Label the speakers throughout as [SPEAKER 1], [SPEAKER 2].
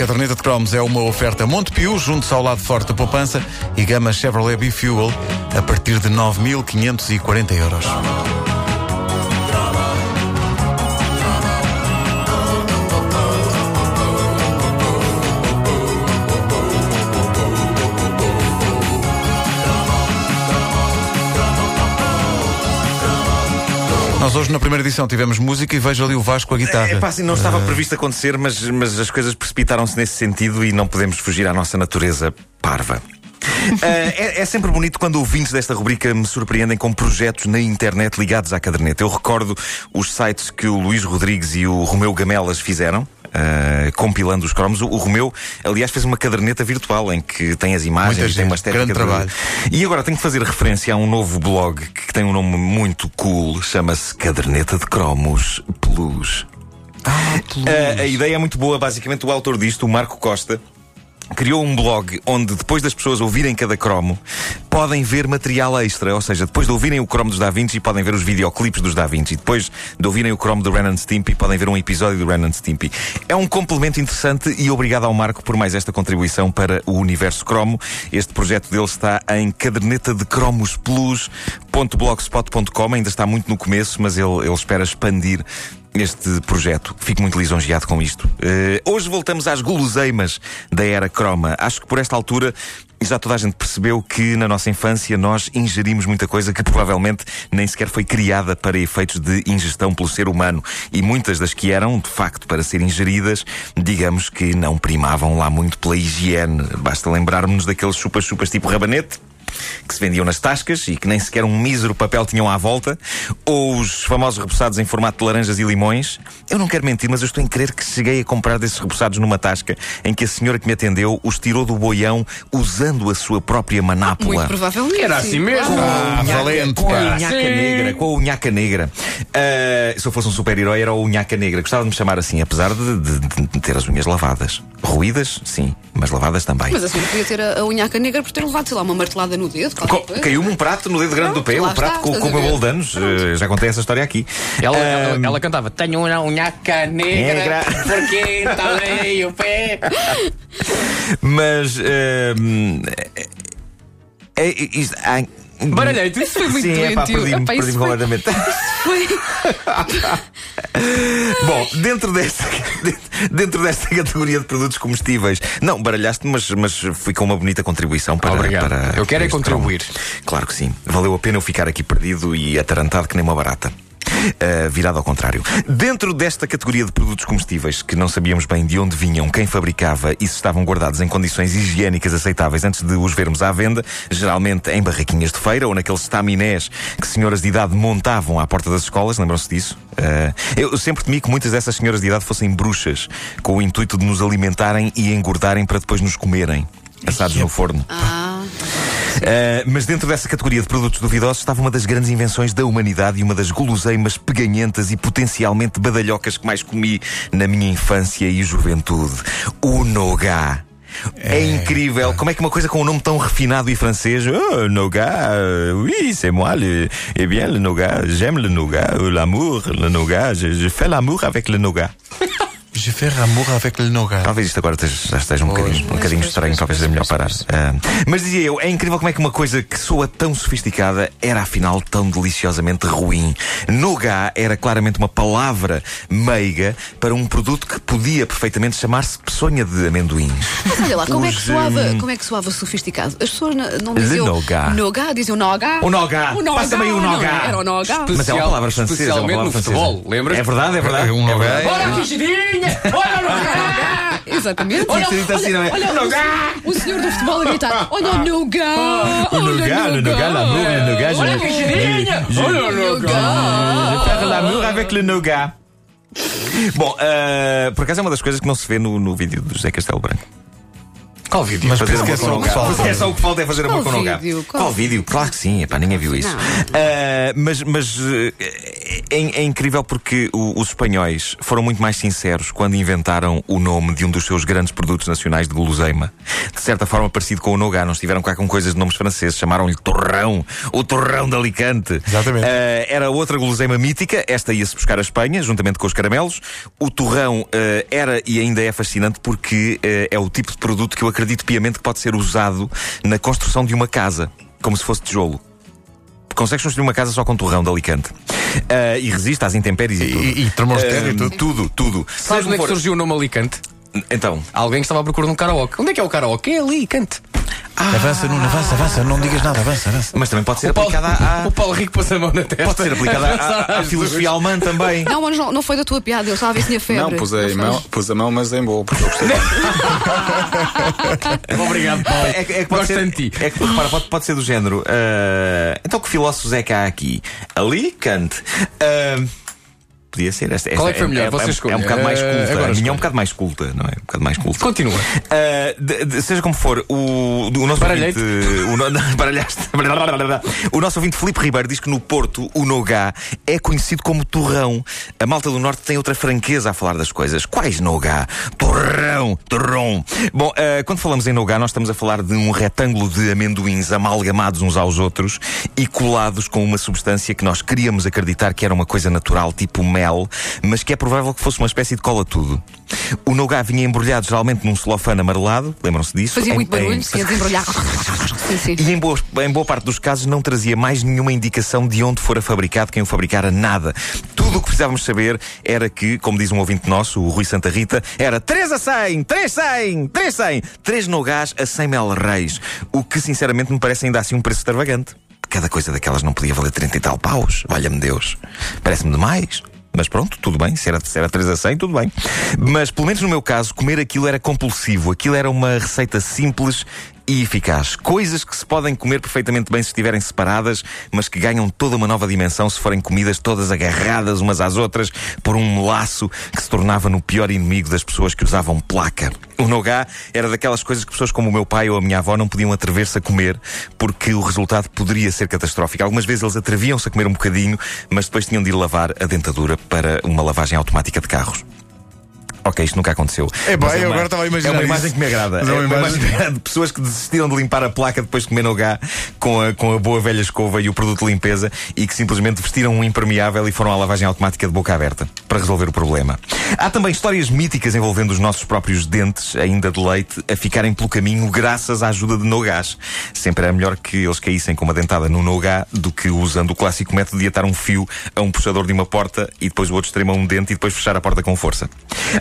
[SPEAKER 1] caderneta de cromos é uma oferta Montepio, junto ao lado forte da poupança e gama Chevrolet B-Fuel a partir de 9.540 euros. Nós hoje na primeira edição tivemos música e vejo ali o Vasco a guitarra.
[SPEAKER 2] É pá, assim, não estava previsto acontecer, mas, mas as coisas precipitaram-se nesse sentido e não podemos fugir à nossa natureza parva. Uh, é, é, sempre bonito quando ouvintes desta rubrica me surpreendem com projetos na internet ligados à caderneta. Eu recordo os sites que o Luís Rodrigues e o Romeu Gamelas fizeram. Uh, compilando os cromos. O, o, Romeu, aliás, fez uma caderneta virtual em que tem as imagens, Muita tem uma estética.
[SPEAKER 1] Grande de... trabalho.
[SPEAKER 2] E agora tenho que fazer referência a um novo blog que tem um nome muito cool, chama-se Caderneta de Cromos Plus.
[SPEAKER 1] Ah, Plus. Uh,
[SPEAKER 2] a ideia é muito boa, basicamente o autor disto, o Marco Costa, criou um blog onde, depois das pessoas ouvirem cada cromo, podem ver material extra. Ou seja, depois de ouvirem o cromo dos Da Vinci, podem ver os videoclipes dos Da Vinci. Depois de ouvirem o cromo do Ren and Stimpy, podem ver um episódio do Ren and Stimpy. É um complemento interessante e obrigado ao Marco por mais esta contribuição para o universo cromo. Este projeto dele está em caderneta de cromos plus.blogspot.com. Ainda está muito no começo, mas ele, ele espera expandir este projeto. Fico muito lisonjeado com isto. Uh, hoje voltamos às guloseimas da era croma. Acho que por esta altura já toda a gente percebeu que na nossa infância nós ingerimos muita coisa que provavelmente nem sequer foi criada para efeitos de ingestão pelo ser humano. E muitas das que eram, de facto, para serem ingeridas, digamos que não primavam lá muito pela higiene. Basta lembrarmos daqueles chupas-chupas tipo rabanete que se vendiam nas tascas e que nem sequer um mísero papel tinham à volta, ou os famosos repousados em formato de laranjas e limões. Eu não quero mentir, mas eu estou em crer que cheguei a comprar desses repousados numa tasca em que a senhora que me atendeu os tirou do boião usando a sua própria manápula.
[SPEAKER 3] Muito provavelmente.
[SPEAKER 4] Era assim mesmo.
[SPEAKER 1] Ah, valente,
[SPEAKER 2] com a unhaca negra, com a unhaca negra. Uh, se eu fosse um super-herói, era o unhaca negra. Gostava de me chamar assim, apesar de, de, de ter as unhas lavadas. Ruídas, sim, mas lavadas também.
[SPEAKER 3] Mas a senhora podia ter a, a unhaca negra por ter levado, sei lá, uma martelada no dedo.
[SPEAKER 2] Caiu-me um prato no dedo grande do pé, um prato com, com o meu bolo de anos. Uh, já contei essa história aqui.
[SPEAKER 4] Ela, um, ela, ela, cantava: Tenho uma unhaca negra, negra. porque talei o pé.
[SPEAKER 2] Mas. Uh, é, isto,
[SPEAKER 3] Baralhei-te, isso foi muito
[SPEAKER 2] Sim, é pá, perdi-me perdi completamente.
[SPEAKER 3] Foi...
[SPEAKER 2] Bom, dentro desta, dentro desta categoria de produtos comestíveis, não, baralhaste, mas, mas fui com uma bonita contribuição para.
[SPEAKER 4] Obrigado.
[SPEAKER 2] para
[SPEAKER 4] eu quero é contribuir.
[SPEAKER 2] Cromo. Claro que sim. Valeu a pena eu ficar aqui perdido e atarantado que nem uma barata uh, virado ao contrário. Dentro desta categoria de produtos comestíveis, que não sabíamos bem de onde vinham, quem fabricava e se estavam guardados em condições higiênicas aceitáveis antes de os vermos à venda, geralmente em barraquinhas de feira ou naqueles staminés que senhoras de idade montavam à porta das escolas, lembram-se disso? Uh, eu sempre temi que muitas dessas senhoras de idade fossem bruxas, com o intuito de nos alimentarem e engordarem para depois nos comerem, assados no forno.
[SPEAKER 3] Ah.
[SPEAKER 2] Uh, mas dentro dessa categoria de produtos duvidosos estava uma das grandes invenções da humanidade e uma das guloseimas peganhentas e potencialmente badalhocas que mais comi na minha infância e juventude: o Nogá. É, é, incrível. Como é que uma coisa com um nome tão refinado e francês. Oh, nougat, oui, c'est moi. Le, eh bien, le nougat, j'aime le nougat, l'amour, le nougat. Je, je fais l'amour avec le nougat.
[SPEAKER 1] Je fais amour avec le nougat.
[SPEAKER 2] Talvez isto agora já esteja um bocadinho, um bocadinho estranho, talvez seja melhor parar. Uh, mas dizia eu, é incrível como é que uma coisa que soa tão sofisticada era afinal tão deliciosamente ruim. Nougat era claramente uma palavra meiga para um produto que podia perfeitamente chamar-se peçonha de amendoim.
[SPEAKER 3] Olha lá, como, Os, é que soava, um... como é que soava sofisticado? As pessoas não diziam
[SPEAKER 2] nougat.
[SPEAKER 3] nougat, diziam nougat.
[SPEAKER 2] O nougat.
[SPEAKER 3] O nougat.
[SPEAKER 2] Passa-me o nougat.
[SPEAKER 3] Era o nougat.
[SPEAKER 2] Mas é uma palavra francesa.
[SPEAKER 4] Especialmente
[SPEAKER 2] é uma palavra
[SPEAKER 4] no
[SPEAKER 2] francesa.
[SPEAKER 4] futebol, lembras?
[SPEAKER 2] É verdade, é verdade. É
[SPEAKER 1] um nougat.
[SPEAKER 4] Olha que girinha! Olha o Nogá!
[SPEAKER 3] Exatamente.
[SPEAKER 2] Olha, olha, assim, não é?
[SPEAKER 3] olha o, o senhor do futebol a gritar: Olha o Nogá!
[SPEAKER 2] O Nogá, o Nogá, l'amour, le Nogá.
[SPEAKER 4] Olha que girinha! Olha o
[SPEAKER 3] Nogá!
[SPEAKER 2] Je faire l'amour avec le Nogá. Bom, uh, por acaso é uma das coisas que não se vê no, no vídeo do José Castelo Branco.
[SPEAKER 4] Qual vídeo?
[SPEAKER 1] Mas
[SPEAKER 2] Fazer
[SPEAKER 1] que é
[SPEAKER 2] uma
[SPEAKER 1] só o que falta.
[SPEAKER 2] É só o que falta é fazer
[SPEAKER 3] Qual
[SPEAKER 2] uma conogá.
[SPEAKER 3] vídeo?
[SPEAKER 2] Qual,
[SPEAKER 3] Qual?
[SPEAKER 2] vídeo? Claro que sim, epá, ninguém viu isso. Ah, mas mas eh, é, é incrível porque o- os espanhóis foram muito mais sinceros quando inventaram o nome de um dos seus grandes produtos nacionais de guloseima. De certa forma parecido com o Nogá. Não estiveram cá com coisas de nomes franceses. Chamaram-lhe Torrão. O Torrão de Alicante.
[SPEAKER 1] Exatamente.
[SPEAKER 2] Ah, era outra guloseima mítica. Esta ia-se buscar a Espanha, juntamente com os caramelos. O torrão ah, era e ainda é fascinante porque é o tipo de produto que eu acredito piamente que pode ser usado na construção de uma casa, como se fosse tijolo. Consegues construir uma casa só com torrão de Alicante. Ah, e resiste às intempéries e, tudo.
[SPEAKER 1] E- e termostato e
[SPEAKER 2] Ah,
[SPEAKER 1] tudo.
[SPEAKER 2] Tudo, tudo.
[SPEAKER 4] Sabes onde é que
[SPEAKER 2] for-
[SPEAKER 4] surgiu o nome Alicante?
[SPEAKER 2] Então,
[SPEAKER 4] Alguém que estava à procura de um karaoke. Onde é que é o karaoke? É ali, cante.
[SPEAKER 1] Avança, Nuno, avança, avança. Não digas nada, avança, avança.
[SPEAKER 2] mas também pode ser
[SPEAKER 4] O Paulo,
[SPEAKER 2] aplicada à.
[SPEAKER 4] o Paulo Rico pôs a mão na testa.
[SPEAKER 2] Pode ser aplicada à, filosofia alemã também.
[SPEAKER 3] Não, mas não, não foi da tua piada, ele estava a ver se tinha febre.
[SPEAKER 5] Não, pus a, mão, pus a mão, mas em boa, porque eu gostei.
[SPEAKER 4] Obrigado, Paulo.
[SPEAKER 2] É, que- é que pode
[SPEAKER 4] Gosto
[SPEAKER 2] ser,
[SPEAKER 4] de ti.
[SPEAKER 2] é que, repara, pode, pode ser do género. ah, então que filósofos é que há aqui? Ali, Kant. Ah, podia ser esta.
[SPEAKER 4] Qual é que foi melhor?
[SPEAKER 2] É,
[SPEAKER 4] Você
[SPEAKER 2] é,
[SPEAKER 4] escolhe.
[SPEAKER 2] é um bocado mais
[SPEAKER 4] Ah,
[SPEAKER 2] culta.
[SPEAKER 4] agora
[SPEAKER 2] a minha é um bocado mais culta, não é? Um bocado mais culta.
[SPEAKER 4] Continua.
[SPEAKER 2] De- seja como for, o, o nosso ouvinte. O, no, baralhaste. o nosso ouvinte Filipe Ribeiro diz que no Porto o Nogá é conhecido como torrão. A malta do Norte tem outra franqueza a falar das coisas. Quais Nogá? Torrão, torrão. Bom, uh, quando falamos em Nogá, nós estamos a falar de um retângulo de amendoins amalgamados uns aos outros e colados com uma substância que nós queríamos acreditar que era uma coisa natural, tipo mel, mas que é provável que fosse uma espécie de cola-tudo. O Nogá vinha embrulhado geralmente num celofane amarelado, lembram-se disso?
[SPEAKER 3] Fazia
[SPEAKER 2] Em-
[SPEAKER 3] muito barulho,
[SPEAKER 2] em-
[SPEAKER 3] se ia desembrulhar. Sim, sim.
[SPEAKER 2] e em boa, em boa parte dos casos não trazia mais nenhuma indicação de onde fora fabricado, quem o fabricara, nada. Tudo o que precisávamos saber era que, como diz um ouvinte nosso, o Rui Santa Rita, era 3 a 100, 3 100, 3 100, 3 nogás a 100 mel reis. O que sinceramente me parece ainda assim um preço extravagante. Cada coisa daquelas não podia valer 30 e tal paus, valha-me Deus. Parece-me demais. Mas pronto, tudo bem, se era, se era 3 a 100, tudo bem. Mas, pelo menos no meu caso, comer aquilo era compulsivo. Aquilo era uma receita simples e eficaz. Coisas que se podem comer perfeitamente bem se estiverem separadas, mas que ganham toda uma nova dimensão se forem comidas todas agarradas umas às outras por um laço que se tornava no pior inimigo das pessoas que usavam placa. O nogá era daquelas coisas que pessoas como o meu pai ou a minha avó não podiam atrever-se a comer porque o resultado poderia ser catastrófico. Algumas vezes eles atreviam-se a comer um bocadinho, mas depois tinham de ir lavar a dentadura para uma lavagem automática de carros. Ok, isto nunca aconteceu.
[SPEAKER 1] É eu
[SPEAKER 2] uma-
[SPEAKER 1] agora estava a imaginar
[SPEAKER 2] É uma imagem
[SPEAKER 1] isso.
[SPEAKER 2] que me agrada.
[SPEAKER 1] Mas
[SPEAKER 2] É
[SPEAKER 1] é
[SPEAKER 2] uma imagem que me agrada de pessoas que desistiram de limpar a placa depois de comer nogá com a, com a boa velha escova e o produto de limpeza e que simplesmente vestiram um impermeável e foram à lavagem automática de boca aberta para resolver o problema. Há também histórias míticas envolvendo os nossos próprios dentes, ainda de leite, a ficarem pelo caminho graças à ajuda de nogás. Sempre era melhor que eles caíssem com uma dentada no nogá do que usando o clássico método de atar um fio a um puxador de uma porta e depois o outro extremo a um dente e depois fechar a porta com força.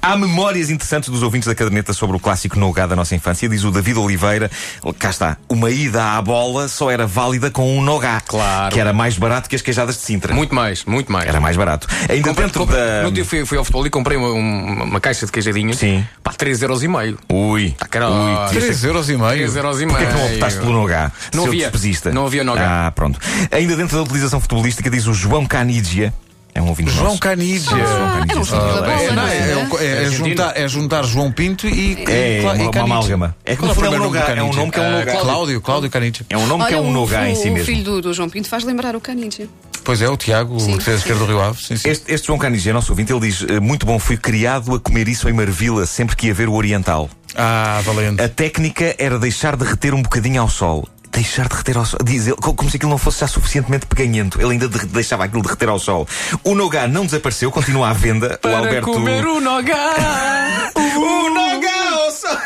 [SPEAKER 2] Há memórias interessantes dos ouvintes da caderneta sobre o clássico nogá da nossa infância. Diz o David Oliveira, cá está, uma ida à bola só era válida com um nogá.
[SPEAKER 4] Claro.
[SPEAKER 2] Que era mais barato que as queijadas de Sintra.
[SPEAKER 4] Muito mais, muito mais.
[SPEAKER 2] Era mais barato. Ainda
[SPEAKER 4] Comprei-
[SPEAKER 2] dentro
[SPEAKER 4] comprei-
[SPEAKER 2] da...
[SPEAKER 4] No dia fui, fui ao futebol e comprei uma, uma, uma caixa de queijadinhos.
[SPEAKER 2] Sim.
[SPEAKER 4] Pá, 3,5€.
[SPEAKER 2] Ui.
[SPEAKER 4] Tá caralho.
[SPEAKER 1] 3 euros e meio.
[SPEAKER 4] 3,5€.
[SPEAKER 2] Porquê que não optaste pelo Nogá?
[SPEAKER 4] Não havia. Não havia Nogá.
[SPEAKER 2] Ah, pronto. Ainda dentro da utilização futebolística, diz o João Canidia. É um ouvinte
[SPEAKER 1] João
[SPEAKER 2] nosso.
[SPEAKER 1] Canidia.
[SPEAKER 3] Ah,
[SPEAKER 1] É,
[SPEAKER 3] não
[SPEAKER 1] não, é,
[SPEAKER 3] é?
[SPEAKER 1] é, é, juntar, é juntar João Pinto e,
[SPEAKER 2] É,
[SPEAKER 1] e,
[SPEAKER 2] uma,
[SPEAKER 1] e
[SPEAKER 2] uma
[SPEAKER 1] Canidia.
[SPEAKER 2] amálgama. É que
[SPEAKER 1] Qual
[SPEAKER 2] no
[SPEAKER 1] é o
[SPEAKER 2] fundo é um
[SPEAKER 1] primeiro nome do
[SPEAKER 2] Nogá. É um
[SPEAKER 1] Canidia?
[SPEAKER 2] nome que é um
[SPEAKER 1] Ah,
[SPEAKER 2] Nogá.
[SPEAKER 1] Cláudio, Cláudio Canidia.
[SPEAKER 2] É um nome que é um
[SPEAKER 3] o,
[SPEAKER 2] Nogá em
[SPEAKER 3] o-
[SPEAKER 2] si
[SPEAKER 3] o
[SPEAKER 2] mesmo.
[SPEAKER 3] filho do, do João Pinto faz lembrar o Canidia.
[SPEAKER 1] Pois é, o Tiago,
[SPEAKER 3] Sim,
[SPEAKER 1] o defesa
[SPEAKER 3] sim.
[SPEAKER 1] esquerdo do Rio Ave. Sim, sim.
[SPEAKER 2] Este, este João Canidia, nosso ouvinte, ele diz: eh, Muito bom, fui criado a comer isso em Marvila sempre que ia ver o Oriental.
[SPEAKER 1] Ah, valente.
[SPEAKER 2] A técnica era deixar derreter um bocadinho ao sol. Deixar derreter ao sol. Diz ele, co- como se aquilo não fosse já suficientemente peganhento. Ele ainda derre- deixava aquilo derreter ao sol. O Nogá não desapareceu, continua à venda. o
[SPEAKER 4] Para
[SPEAKER 2] Alberto.
[SPEAKER 4] comer o nogá.
[SPEAKER 2] O Nogá ao sol!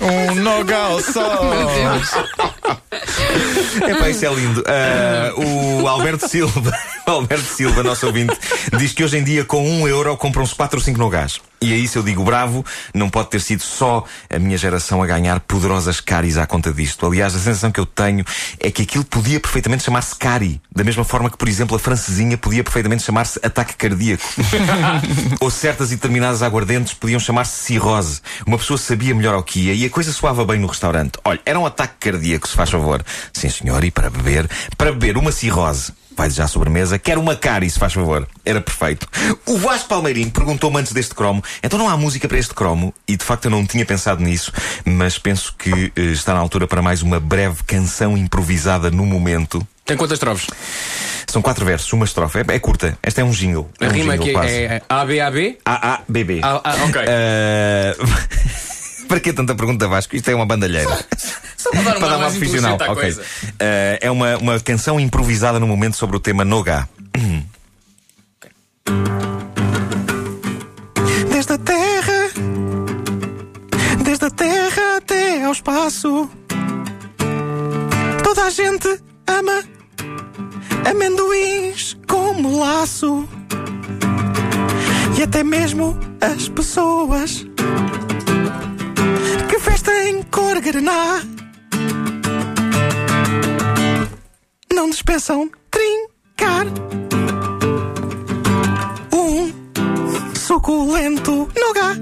[SPEAKER 1] Um nogal só.
[SPEAKER 3] Meu Deus.
[SPEAKER 2] Epá, isso é lindo. Ah, o Alberto Silva, o Alberto Silva, nosso ouvinte, diz que hoje em dia com um euro compram-se 4 ou 5 no gás. E é isso eu digo bravo, não pode ter sido só a minha geração a ganhar poderosas caris à conta disto. Aliás, a sensação que eu tenho é que aquilo podia perfeitamente chamar-se cari, da mesma forma que, por exemplo, a francesinha podia perfeitamente chamar-se ataque cardíaco. ou certas e determinadas aguardentes podiam chamar-se cirrose. Uma pessoa sabia melhor ao que ia e a coisa soava bem no restaurante. Olha, era um ataque cardíaco, se faz favor. Sim, senhor, e para beber, para beber uma cirrose. Vai já à sobremesa. Quer uma cari, se faz favor. Era perfeito. O Vasco Palmeirinho perguntou-me antes deste cromo: então não há música para este cromo? E de facto eu não tinha pensado nisso, mas penso que eh, está na altura para mais uma breve canção improvisada no momento.
[SPEAKER 4] Tem quantas estrofes?
[SPEAKER 2] São quatro versos, uma estrofe. É, é curta. Esta é um jingle.
[SPEAKER 4] A
[SPEAKER 2] é um
[SPEAKER 4] rima
[SPEAKER 2] jingle,
[SPEAKER 4] aqui
[SPEAKER 2] quase.
[SPEAKER 4] é A-B-A-B?
[SPEAKER 2] A-A-B-B.
[SPEAKER 4] Ah, ah, ok.
[SPEAKER 2] Eh, para que tanta pergunta, Vasco? Isto é uma bandalheira.
[SPEAKER 4] Só para dar
[SPEAKER 2] para dar uma profissional.
[SPEAKER 4] inteligente à
[SPEAKER 2] Ok.
[SPEAKER 4] coisa.
[SPEAKER 2] Eh, é uma, uma canção improvisada no momento sobre o tema Noga. Desde a terra, desde a terra até ao espaço, toda a gente ama amendoins como laço. E até mesmo as pessoas grená não dispensam trincar um suculento nogá.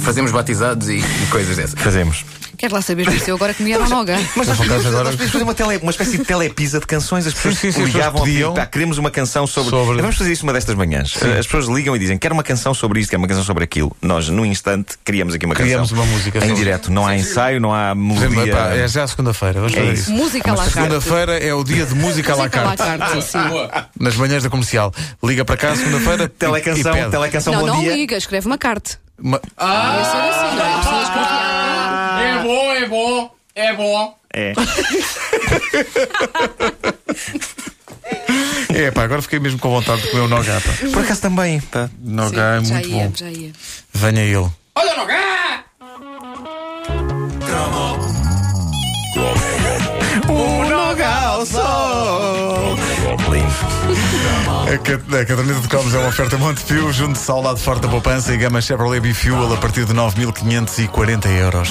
[SPEAKER 4] Fazemos batizados e, e coisas dessas.
[SPEAKER 2] Fazemos.
[SPEAKER 3] Quero lá saber se eu agora que me era Noga.
[SPEAKER 2] Mas nós podíamos,
[SPEAKER 1] agora-
[SPEAKER 2] podíamos fazer uma, tele, uma espécie de telepisa de canções. As pessoas
[SPEAKER 1] Sim, sim, sim,
[SPEAKER 2] ligavam a pedir, pá, queremos uma canção sobre...
[SPEAKER 1] Sobre-
[SPEAKER 2] Vamos fazer isso uma destas manhãs. As pessoas ligam e dizem, quero uma canção sobre isto, quero uma canção sobre aquilo. Nós, num instante, criamos aqui uma
[SPEAKER 1] Criamos
[SPEAKER 2] canção.
[SPEAKER 1] uma música
[SPEAKER 2] Em
[SPEAKER 1] sobre-
[SPEAKER 2] direto. Não há ensaio, não há melodia.
[SPEAKER 1] epá, é já segunda-feira. Vamos fazer
[SPEAKER 2] É
[SPEAKER 1] isso.
[SPEAKER 2] isso.
[SPEAKER 3] Música à la carte.
[SPEAKER 1] Segunda-feira é o dia de música à la
[SPEAKER 3] Música
[SPEAKER 1] carte.
[SPEAKER 3] sim.
[SPEAKER 1] Nas manhãs da comercial. Liga para cá segunda-feira. e-
[SPEAKER 2] Telecanção,
[SPEAKER 1] e
[SPEAKER 2] telecanção
[SPEAKER 3] Não,
[SPEAKER 2] bom
[SPEAKER 3] não
[SPEAKER 2] dia.
[SPEAKER 3] liga, escreve uma carta.
[SPEAKER 1] Uma-
[SPEAKER 3] Ah, ia ser assim, não é? As pessoas escreviam.
[SPEAKER 4] É bom, é bom, é bom.
[SPEAKER 2] É.
[SPEAKER 1] É pá, agora fiquei mesmo com vontade de comer o Nogá. pá.
[SPEAKER 2] Por acaso também. Pá.
[SPEAKER 1] Nogá é
[SPEAKER 3] já
[SPEAKER 1] muito
[SPEAKER 3] ia,
[SPEAKER 1] bom.
[SPEAKER 3] já ia.
[SPEAKER 1] Venha ele.
[SPEAKER 4] Olha no gá!
[SPEAKER 2] O ao sol. Lindo.
[SPEAKER 1] A, ca- a caderneta de cromos é uma oferta Montepio, junto-se ao lado forte da poupança e gama Chevrolet B-Fuel a partir de 9.540 euros.